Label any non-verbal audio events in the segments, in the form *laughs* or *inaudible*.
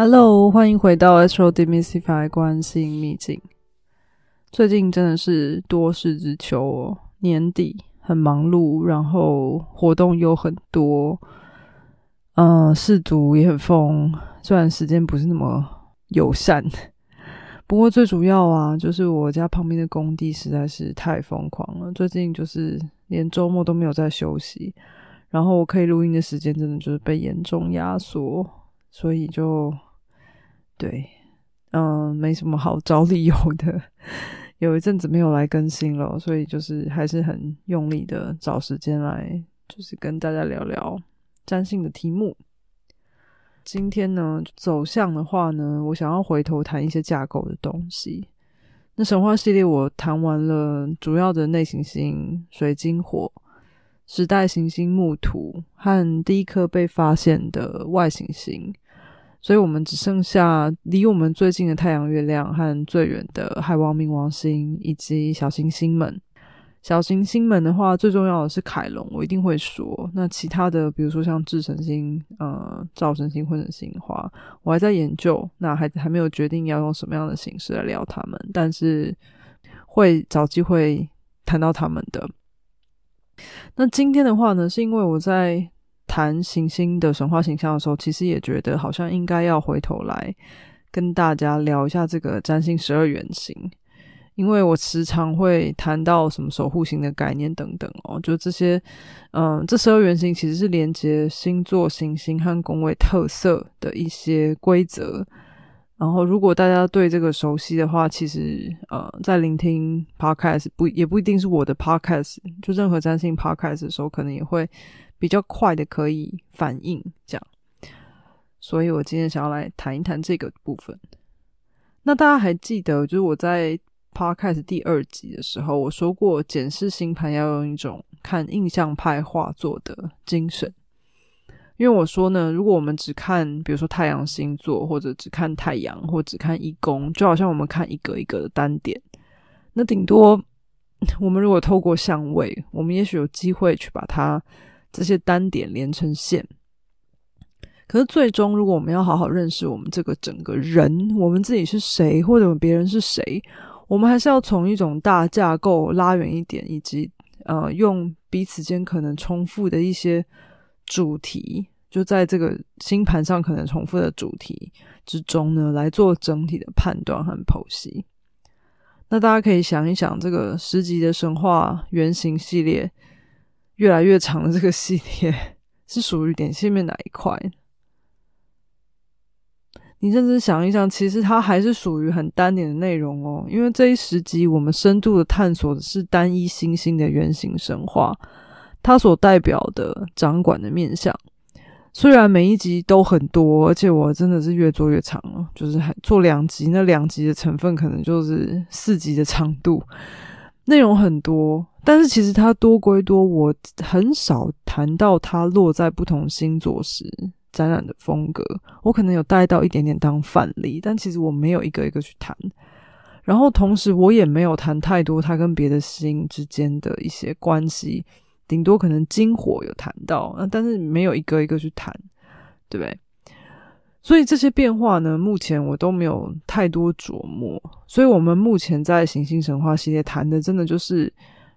Hello，欢迎回到 Astro Demystify 关心秘境。最近真的是多事之秋哦，年底很忙碌，然后活动又很多，嗯，事主也很疯，虽然时间不是那么友善，不过最主要啊，就是我家旁边的工地实在是太疯狂了，最近就是连周末都没有在休息，然后我可以录音的时间真的就是被严重压缩，所以就。对，嗯，没什么好找理由的。有一阵子没有来更新了，所以就是还是很用力的找时间来，就是跟大家聊聊占星的题目。今天呢，走向的话呢，我想要回头谈一些架构的东西。那神话系列我谈完了主要的内行星水晶火、时代行星木土和第一颗被发现的外行星。所以我们只剩下离我们最近的太阳、月亮和最远的海王、冥王星以及小行星们。小行星们的话，最重要的是凯龙，我一定会说。那其他的，比如说像智神星、呃，赵神星、混神星的话，我还在研究，那还还没有决定要用什么样的形式来聊他们，但是会找机会谈到他们的。那今天的话呢，是因为我在。谈行星的神话形象的时候，其实也觉得好像应该要回头来跟大家聊一下这个占星十二原型，因为我时常会谈到什么守护星的概念等等哦，就这些，嗯，这十二原型其实是连接星座、行星和宫位特色的一些规则。然后，如果大家对这个熟悉的话，其实呃，在聆听 podcast 不也不一定是我的 podcast，就任何占星 podcast 的时候，可能也会。比较快的可以反应，这样，所以我今天想要来谈一谈这个部分。那大家还记得，就是我在 podcast 第二集的时候，我说过，检视星盘要用一种看印象派画作的精神。因为我说呢，如果我们只看，比如说太阳星座，或者只看太阳，或只看一宫，就好像我们看一个一个的单点，那顶多 *laughs* 我们如果透过相位，我们也许有机会去把它。这些单点连成线，可是最终，如果我们要好好认识我们这个整个人，我们自己是谁，或者别人是谁，我们还是要从一种大架构拉远一点，以及呃，用彼此间可能重复的一些主题，就在这个星盘上可能重复的主题之中呢，来做整体的判断和剖析。那大家可以想一想，这个十集的神话原型系列。越来越长的这个系列 *laughs* 是属于点线面哪一块？你认真想一想，其实它还是属于很单点的内容哦。因为这一十集我们深度的探索的是单一星星的原型神话，它所代表的掌管的面相。虽然每一集都很多，而且我真的是越做越长了，就是还做两集，那两集的成分可能就是四集的长度，内容很多。但是其实它多归多，我很少谈到它落在不同星座时展览的风格。我可能有带到一点点当范例，但其实我没有一个一个去谈。然后同时我也没有谈太多它跟别的星之间的一些关系，顶多可能金火有谈到，那但是没有一个一个去谈，对不对？所以这些变化呢，目前我都没有太多琢磨。所以我们目前在行星神话系列谈的，真的就是。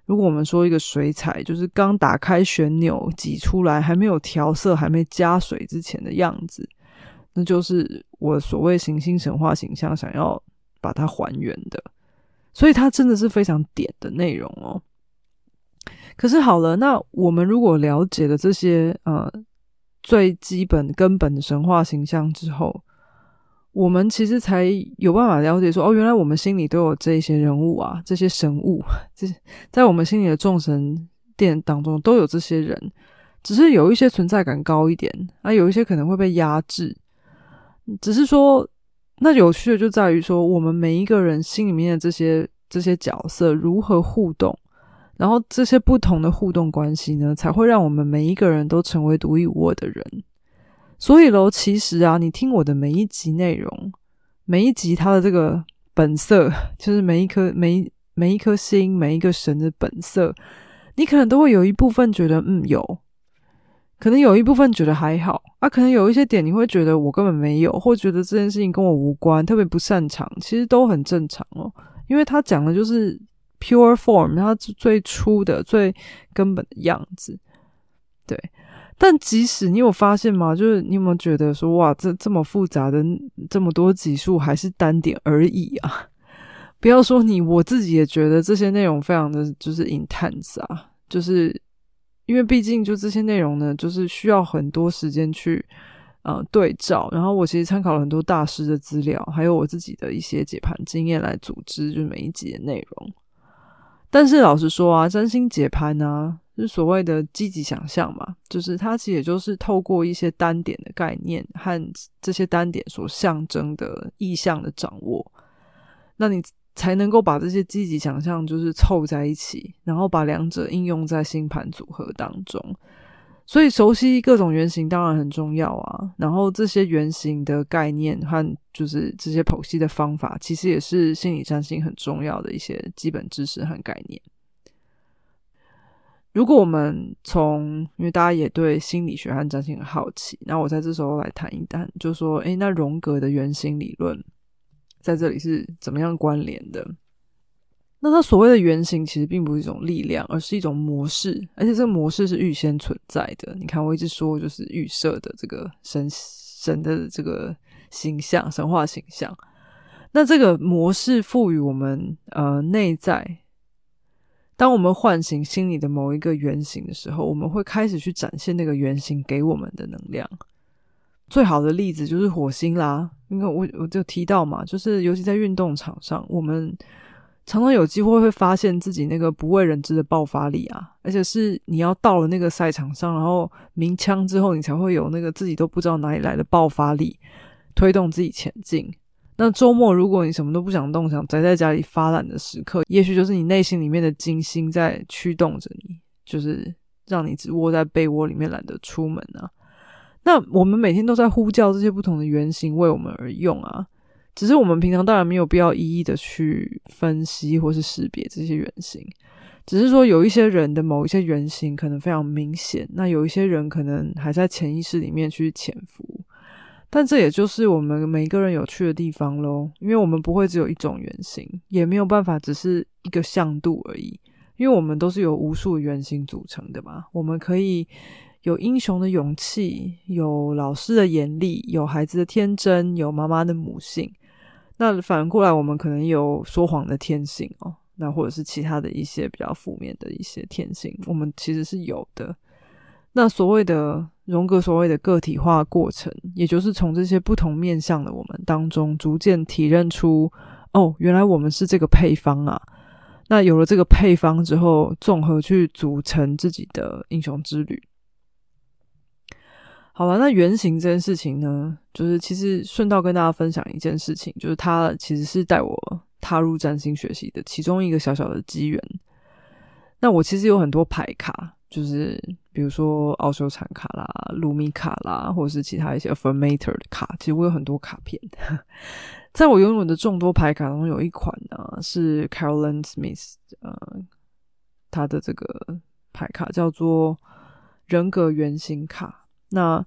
如果我们说一个水彩，就是刚打开旋钮挤出来，还没有调色、还没加水之前的样子，那就是我所谓行星神话形象想要把它还原的。所以它真的是非常点的内容哦。可是好了，那我们如果了解了这些呃最基本根本的神话形象之后，我们其实才有办法了解说，哦，原来我们心里都有这些人物啊，这些神物，这在我们心里的众神殿当中都有这些人，只是有一些存在感高一点，啊，有一些可能会被压制。只是说，那有趣的就在于说，我们每一个人心里面的这些这些角色如何互动，然后这些不同的互动关系呢，才会让我们每一个人都成为独一无二的人。所以喽，其实啊，你听我的每一集内容，每一集它的这个本色，就是每一颗每每一颗心，每一个神的本色，你可能都会有一部分觉得嗯有，可能有一部分觉得还好啊，可能有一些点你会觉得我根本没有，或觉得这件事情跟我无关，特别不擅长，其实都很正常哦。因为他讲的就是 pure form，它最初的、最根本的样子。对，但即使你有发现吗？就是你有没有觉得说，哇，这这么复杂的这么多级数，还是单点而已啊？*laughs* 不要说你，我自己也觉得这些内容非常的就是 intense 啊，就是因为毕竟就这些内容呢，就是需要很多时间去呃对照，然后我其实参考了很多大师的资料，还有我自己的一些解盘经验来组织就每一集的内容。但是老实说啊，占星解盘呢，是所谓的积极想象嘛，就是它其实也就是透过一些单点的概念和这些单点所象征的意象的掌握，那你。才能够把这些积极想象就是凑在一起，然后把两者应用在星盘组合当中。所以熟悉各种原型当然很重要啊。然后这些原型的概念和就是这些剖析的方法，其实也是心理占星很重要的一些基本知识和概念。如果我们从，因为大家也对心理学和占星很好奇，那我在这时候来谈一谈，就说，诶，那荣格的原型理论。在这里是怎么样关联的？那它所谓的原型其实并不是一种力量，而是一种模式，而且这个模式是预先存在的。你看，我一直说就是预设的这个神神的这个形象，神话形象。那这个模式赋予我们呃内在，当我们唤醒心里的某一个原型的时候，我们会开始去展现那个原型给我们的能量。最好的例子就是火星啦，因为我我就提到嘛，就是尤其在运动场上，我们常常有机会会发现自己那个不为人知的爆发力啊，而且是你要到了那个赛场上，然后鸣枪之后，你才会有那个自己都不知道哪里来的爆发力，推动自己前进。那周末如果你什么都不想动，想宅在家里发懒的时刻，也许就是你内心里面的金星在驱动着你，就是让你只窝在被窝里面懒得出门啊。那我们每天都在呼叫这些不同的原型为我们而用啊，只是我们平常当然没有必要一一的去分析或是识别这些原型，只是说有一些人的某一些原型可能非常明显，那有一些人可能还在潜意识里面去潜伏，但这也就是我们每一个人有趣的地方喽，因为我们不会只有一种原型，也没有办法只是一个向度而已，因为我们都是由无数原型组成的嘛，我们可以。有英雄的勇气，有老师的严厉，有孩子的天真，有妈妈的母性。那反过来，我们可能有说谎的天性哦，那或者是其他的一些比较负面的一些天性，我们其实是有的。那所谓的荣格所谓的个体化过程，也就是从这些不同面向的我们当中，逐渐体认出，哦，原来我们是这个配方啊。那有了这个配方之后，综合去组成自己的英雄之旅。好了，那原型这件事情呢，就是其实顺道跟大家分享一件事情，就是他其实是带我踏入占星学习的其中一个小小的机缘。那我其实有很多牌卡，就是比如说奥修禅卡啦、卢米卡啦，或者是其他一些 affirmator 的卡，其实我有很多卡片。*laughs* 在我拥有的众多牌卡中，有一款呢是 Carolyn Smith，呃，他的这个牌卡叫做人格原型卡。那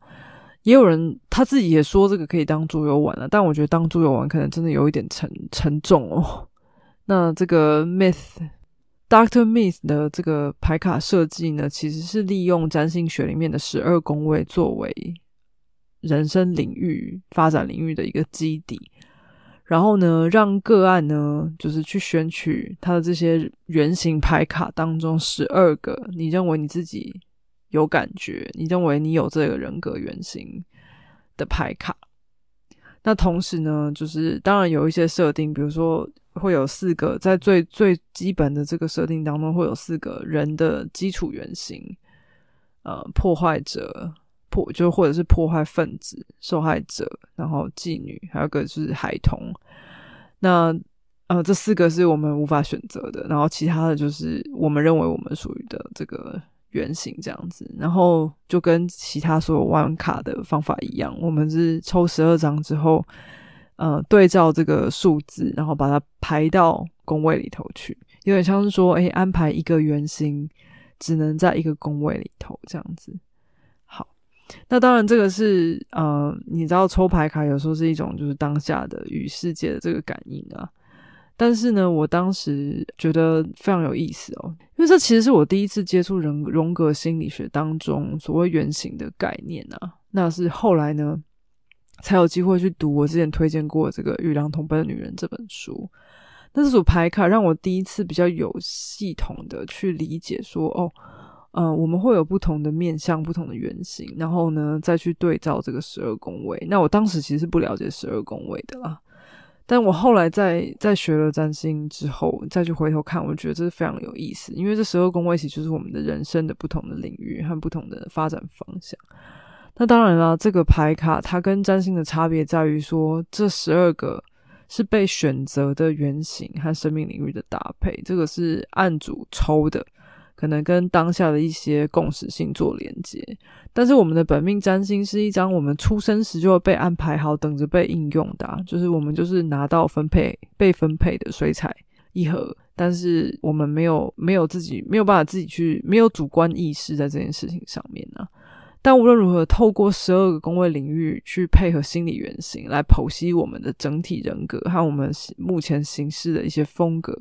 也有人他自己也说这个可以当桌游玩了，但我觉得当桌游玩可能真的有一点沉沉重哦。*laughs* 那这个 Myth Doctor Myth 的这个牌卡设计呢，其实是利用占星学里面的十二宫位作为人生领域发展领域的一个基底，然后呢，让个案呢就是去选取他的这些圆形牌卡当中十二个，你认为你自己。有感觉，你认为你有这个人格原型的牌卡，那同时呢，就是当然有一些设定，比如说会有四个，在最最基本的这个设定当中，会有四个人的基础原型，呃，破坏者破就或者是破坏分子、受害者，然后妓女，还有个是孩童。那呃，这四个是我们无法选择的，然后其他的就是我们认为我们属于的这个。圆形这样子，然后就跟其他所有玩卡的方法一样，我们是抽十二张之后，呃，对照这个数字，然后把它排到工位里头去，有点像是说，哎，安排一个圆形只能在一个工位里头这样子。好，那当然，这个是呃，你知道抽牌卡有时候是一种就是当下的与世界的这个感应啊。但是呢，我当时觉得非常有意思哦，因为这其实是我第一次接触人荣格心理学当中所谓原型的概念啊。那是后来呢，才有机会去读我之前推荐过这个《与狼同奔的女人》这本书。那这组牌卡让我第一次比较有系统的去理解说，哦，呃，我们会有不同的面向、不同的原型，然后呢，再去对照这个十二宫位。那我当时其实是不了解十二宫位的啦。但我后来在在学了占星之后，再去回头看，我觉得这是非常有意思，因为这十二宫位其实就是我们的人生的不同的领域和不同的发展方向。那当然了，这个牌卡它跟占星的差别在于说，这十二个是被选择的原型和生命领域的搭配，这个是按组抽的。可能跟当下的一些共识性做连接，但是我们的本命占星是一张我们出生时就会被安排好，等着被应用的，就是我们就是拿到分配被分配的水彩一盒，但是我们没有没有自己没有办法自己去没有主观意识在这件事情上面呢。但无论如何，透过十二个宫位领域去配合心理原型来剖析我们的整体人格和我们目前形式的一些风格。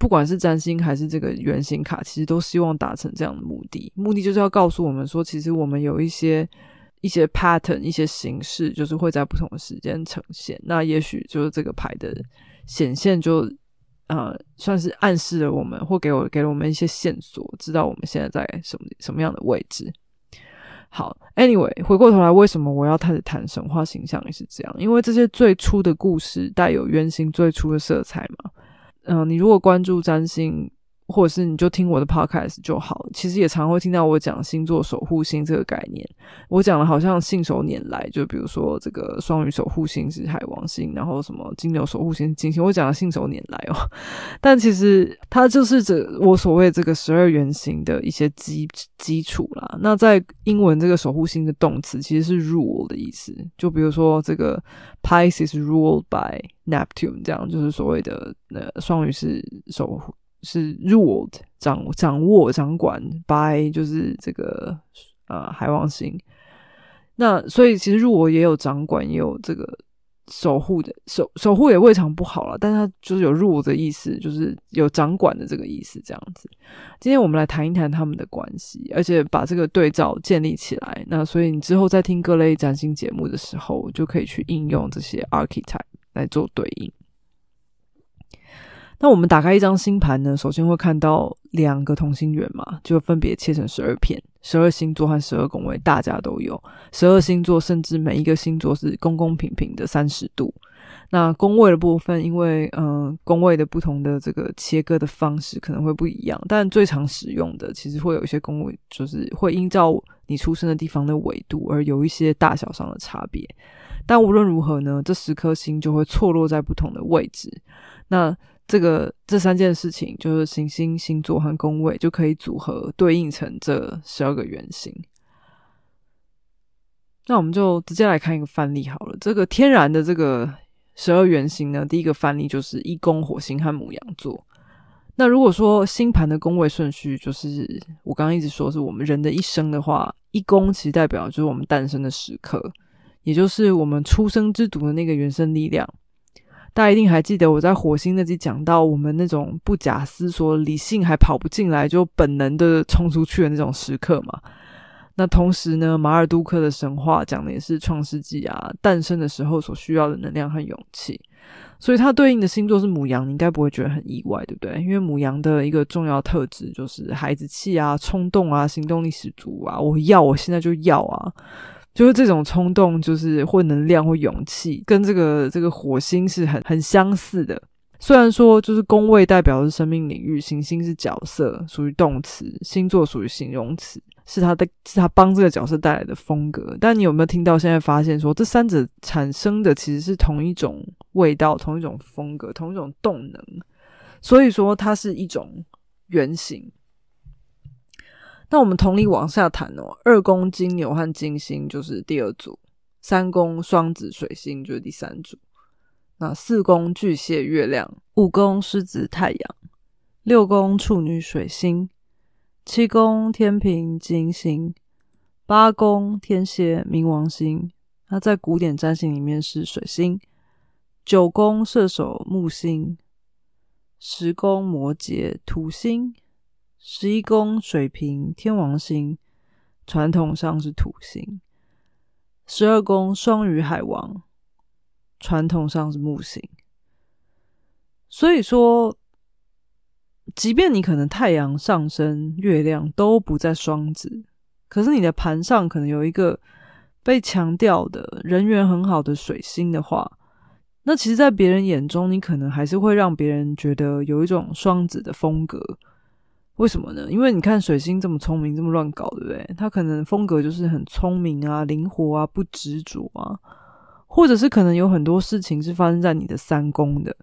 不管是占星还是这个圆形卡，其实都希望达成这样的目的。目的就是要告诉我们说，其实我们有一些一些 pattern、一些形式，就是会在不同的时间呈现。那也许就是这个牌的显现，就呃，算是暗示了我们，或给我给了我们一些线索，知道我们现在在什么什么样的位置。好，anyway，回过头来，为什么我要开始谈神话形象也是这样？因为这些最初的故事带有原型最初的色彩嘛。嗯，你如果关注占星。或者是你就听我的 podcast 就好。其实也常会听到我讲星座守护星这个概念。我讲的好像信手拈来，就比如说这个双鱼守护星是海王星，然后什么金牛守护星金星，我讲的信手拈来哦。*laughs* 但其实它就是这我所谓这个十二圆形的一些基基础啦。那在英文这个守护星的动词其实是 rule 的意思。就比如说这个 Pisces ruled by Neptune，这样就是所谓的呃双鱼是守护。是 ruled 掌掌握掌管 by 就是这个呃海王星，那所以其实入我也有掌管，也有这个守护的守守护也未尝不好了，但它就是有入我的意思，就是有掌管的这个意思这样子。今天我们来谈一谈他们的关系，而且把这个对照建立起来。那所以你之后在听各类占星节目的时候，就可以去应用这些 archetype 来做对应。那我们打开一张星盘呢，首先会看到两个同心圆嘛，就分别切成十二片，十二星座和十二宫位，大家都有。十二星座甚至每一个星座是公公平平的三十度。那宫位的部分，因为嗯宫位的不同的这个切割的方式可能会不一样，但最常使用的其实会有一些宫位，就是会依照你出生的地方的纬度而有一些大小上的差别。但无论如何呢，这十颗星就会错落在不同的位置。那这个这三件事情就是行星、星座和宫位，就可以组合对应成这十二个原型。那我们就直接来看一个范例好了。这个天然的这个十二原型呢，第一个范例就是一宫火星和母羊座。那如果说星盘的宫位顺序，就是我刚刚一直说是我们人的一生的话，一宫其实代表就是我们诞生的时刻，也就是我们出生之读的那个原生力量。大家一定还记得我在火星那集讲到我们那种不假思索、理性还跑不进来就本能的冲出去的那种时刻嘛？那同时呢，马尔杜克的神话讲的也是创世纪啊诞生的时候所需要的能量和勇气，所以它对应的星座是母羊，你应该不会觉得很意外，对不对？因为母羊的一个重要特质就是孩子气啊、冲动啊、行动力十足啊，我要，我现在就要啊。就是这种冲动，就是或能量或勇气，跟这个这个火星是很很相似的。虽然说，就是宫位代表的是生命领域，行星是角色，属于动词；星座属于形容词，是他的是他帮这个角色带来的风格。但你有没有听到？现在发现说，这三者产生的其实是同一种味道、同一种风格、同一种动能。所以说，它是一种原型。那我们同理往下谈哦，二宫金牛和金星就是第二组，三宫双子水星就是第三组，那四宫巨蟹月亮，五宫狮子太阳，六宫处女水星，七宫天平金星，八宫天蝎冥王星，它在古典占星里面是水星；九宫射手木星，十宫摩羯土星，十一宫水瓶天王星，传统上是土星；十二宫双鱼海王，传统上是木星。所以说。即便你可能太阳上升、月亮都不在双子，可是你的盘上可能有一个被强调的人缘很好的水星的话，那其实，在别人眼中，你可能还是会让别人觉得有一种双子的风格。为什么呢？因为你看水星这么聪明，这么乱搞，对不对？他可能风格就是很聪明啊、灵活啊、不执着啊，或者是可能有很多事情是发生在你的三宫的，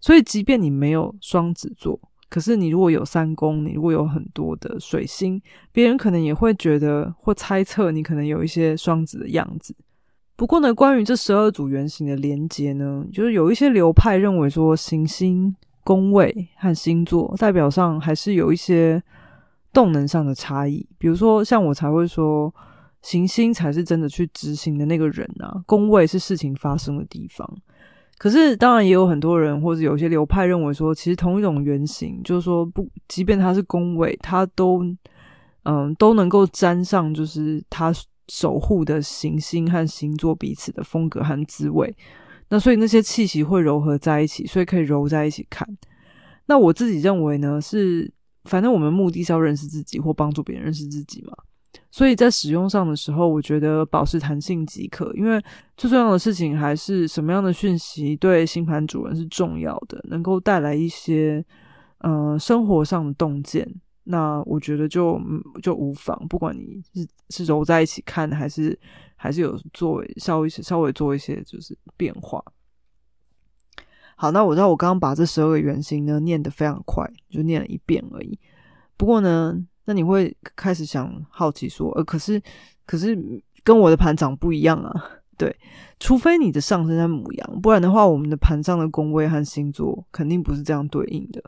所以即便你没有双子座。可是你如果有三宫，你如果有很多的水星，别人可能也会觉得或猜测你可能有一些双子的样子。不过呢，关于这十二组原型的连接呢，就是有一些流派认为说，行星宫位和星座代表上还是有一些动能上的差异。比如说，像我才会说，行星才是真的去执行的那个人啊，宫位是事情发生的地方。可是，当然也有很多人或者有些流派认为说，其实同一种原型，就是说不，即便它是宫位，它都嗯都能够沾上，就是它守护的行星和星座彼此的风格和滋味。那所以那些气息会柔合在一起，所以可以揉在一起看。那我自己认为呢，是反正我们目的是要认识自己或帮助别人认识自己嘛。所以在使用上的时候，我觉得保持弹性即可，因为最重要的事情还是什么样的讯息对星盘主人是重要的，能够带来一些呃生活上的洞见。那我觉得就就无妨，不管你是是揉在一起看，还是还是有做稍微稍微做一些就是变化。好，那我知道我刚刚把这十二个原型呢念得非常快，就念了一遍而已。不过呢。那你会开始想好奇说，呃，可是可是跟我的盘长不一样啊，对，除非你的上升在母羊，不然的话，我们的盘上的宫位和星座肯定不是这样对应的。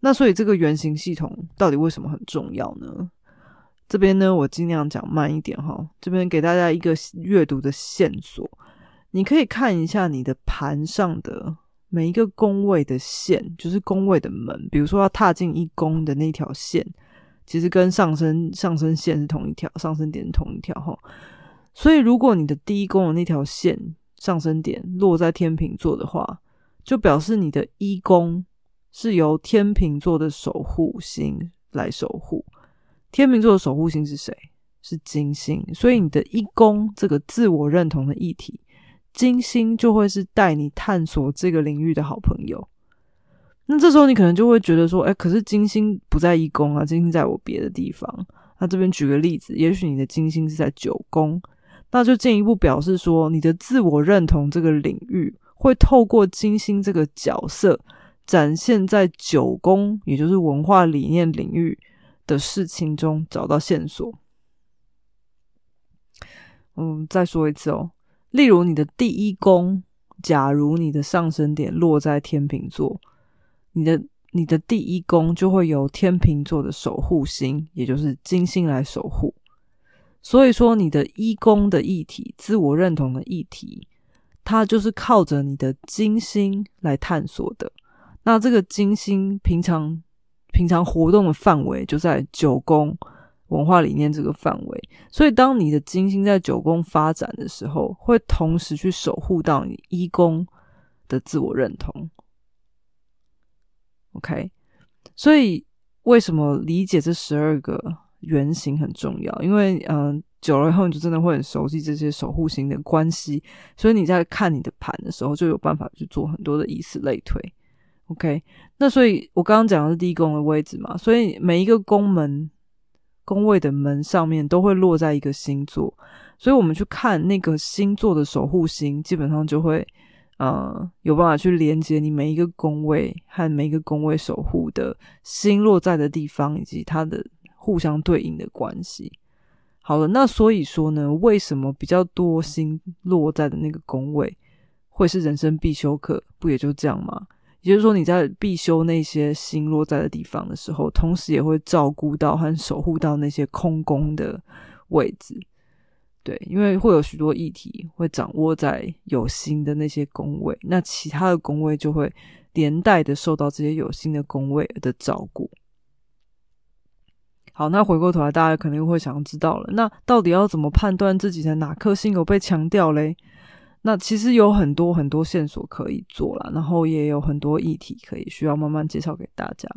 那所以这个原型系统到底为什么很重要呢？这边呢，我尽量讲慢一点哈。这边给大家一个阅读的线索，你可以看一下你的盘上的每一个宫位的线，就是宫位的门，比如说要踏进一宫的那条线。其实跟上升上升线是同一条，上升点是同一条哈。所以如果你的第一宫的那条线上升点落在天秤座的话，就表示你的一宫是由天秤座的守护星来守护。天秤座的守护星是谁？是金星。所以你的一宫这个自我认同的议题，金星就会是带你探索这个领域的好朋友。那这时候你可能就会觉得说，哎，可是金星不在一宫啊，金星在我别的地方。那这边举个例子，也许你的金星是在九宫，那就进一步表示说，你的自我认同这个领域会透过金星这个角色展现在九宫，也就是文化理念领域的事情中找到线索。嗯，再说一次哦，例如你的第一宫，假如你的上升点落在天秤座。你的你的第一宫就会由天秤座的守护星，也就是金星来守护。所以说，你的一宫的议题、自我认同的议题，它就是靠着你的金星来探索的。那这个金星平常平常活动的范围就在九宫文化理念这个范围。所以，当你的金星在九宫发展的时候，会同时去守护到你一宫的自我认同。OK，所以为什么理解这十二个原型很重要？因为嗯，久了以后你就真的会很熟悉这些守护型的关系，所以你在看你的盘的时候就有办法去做很多的以此类推。OK，那所以我刚刚讲的是第一宫的位置嘛，所以每一个宫门宫位的门上面都会落在一个星座，所以我们去看那个星座的守护星，基本上就会。呃，有办法去连接你每一个宫位和每一个宫位守护的星落在的地方，以及它的互相对应的关系。好了，那所以说呢，为什么比较多星落在的那个宫位会是人生必修课？不也就这样吗？也就是说，你在必修那些星落在的地方的时候，同时也会照顾到和守护到那些空宫的位置。对，因为会有许多议题会掌握在有心的那些宫位，那其他的宫位就会连带的受到这些有心的宫位的照顾。好，那回过头来，大家肯定会想知道了，那到底要怎么判断自己的哪颗星有被强调嘞？那其实有很多很多线索可以做了，然后也有很多议题可以需要慢慢介绍给大家。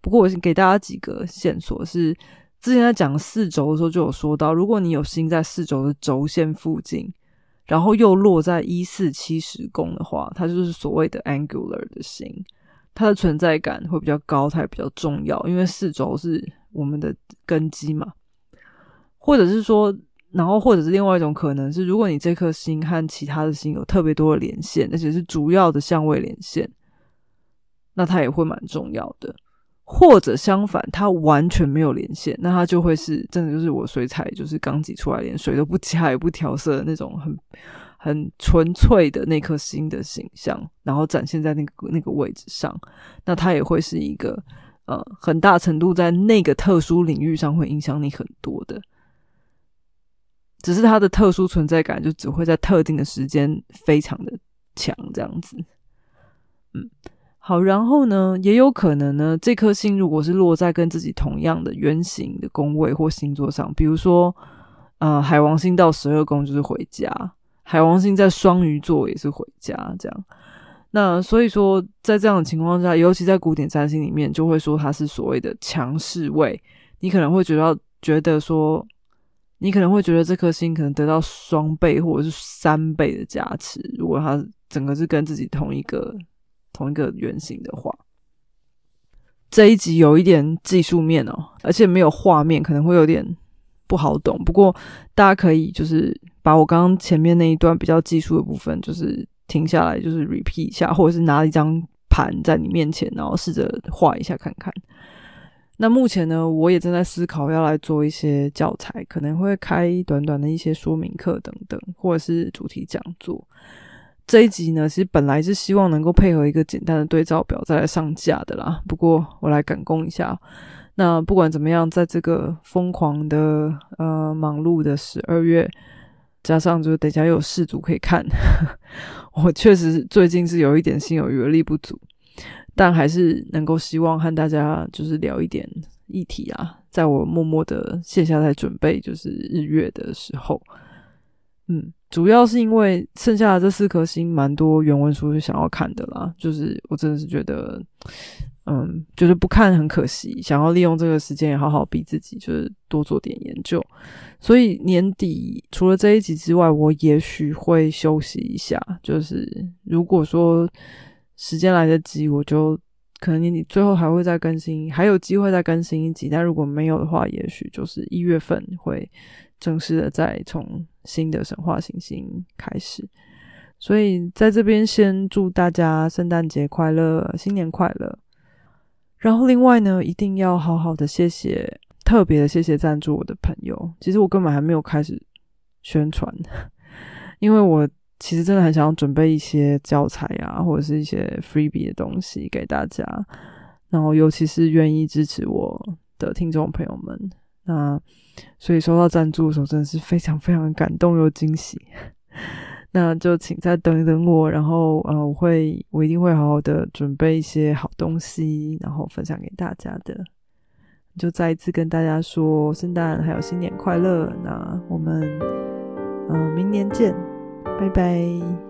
不过我先给大家几个线索是。之前在讲四轴的时候就有说到，如果你有星在四轴的轴线附近，然后又落在一四七十宫的话，它就是所谓的 angular 的星，它的存在感会比较高，它也比较重要，因为四轴是我们的根基嘛。或者是说，然后或者是另外一种可能是，如果你这颗星和其他的星有特别多的连线，而且是主要的相位连线，那它也会蛮重要的。或者相反，它完全没有连线，那它就会是真的就是我水彩就是刚挤出来，连水都不加也不调色的那种很很纯粹的那颗星的形象，然后展现在那个那个位置上，那它也会是一个呃很大程度在那个特殊领域上会影响你很多的，只是它的特殊存在感就只会在特定的时间非常的强这样子，嗯。好，然后呢，也有可能呢，这颗星如果是落在跟自己同样的圆形的宫位或星座上，比如说，呃，海王星到十二宫就是回家，海王星在双鱼座也是回家，这样。那所以说，在这样的情况下，尤其在古典占星里面，就会说它是所谓的强势位。你可能会觉得觉得说，你可能会觉得这颗星可能得到双倍或者是三倍的加持，如果它整个是跟自己同一个。同一个圆形的话，这一集有一点技术面哦，而且没有画面，可能会有点不好懂。不过大家可以就是把我刚刚前面那一段比较技术的部分，就是停下来，就是 repeat 一下，或者是拿一张盘在你面前，然后试着画一下看看。那目前呢，我也正在思考要来做一些教材，可能会开短短的一些说明课等等，或者是主题讲座。这一集呢，其实本来是希望能够配合一个简单的对照表再来上架的啦。不过我来赶工一下。那不管怎么样，在这个疯狂的呃忙碌的十二月，加上就是等下又有事组可以看，*laughs* 我确实最近是有一点心有余而力不足，但还是能够希望和大家就是聊一点议题啊。在我默默的卸下来准备就是日月的时候。嗯，主要是因为剩下的这四颗星蛮多原文书是想要看的啦，就是我真的是觉得，嗯，觉得不看很可惜，想要利用这个时间也好好逼自己，就是多做点研究。所以年底除了这一集之外，我也许会休息一下，就是如果说时间来得及，我就可能年底最后还会再更新，还有机会再更新一集。但如果没有的话，也许就是一月份会。正式的再从新的神话行星开始，所以在这边先祝大家圣诞节快乐，新年快乐。然后另外呢，一定要好好的谢谢，特别的谢谢赞助我的朋友。其实我根本还没有开始宣传，*laughs* 因为我其实真的很想要准备一些教材啊，或者是一些 freebie 的东西给大家。然后尤其是愿意支持我的听众朋友们，那。所以收到赞助的时候，真的是非常非常感动又惊喜。*laughs* 那就请再等一等我，然后呃，我会我一定会好好的准备一些好东西，然后分享给大家的。就再一次跟大家说圣诞还有新年快乐。那我们嗯明年见，拜拜。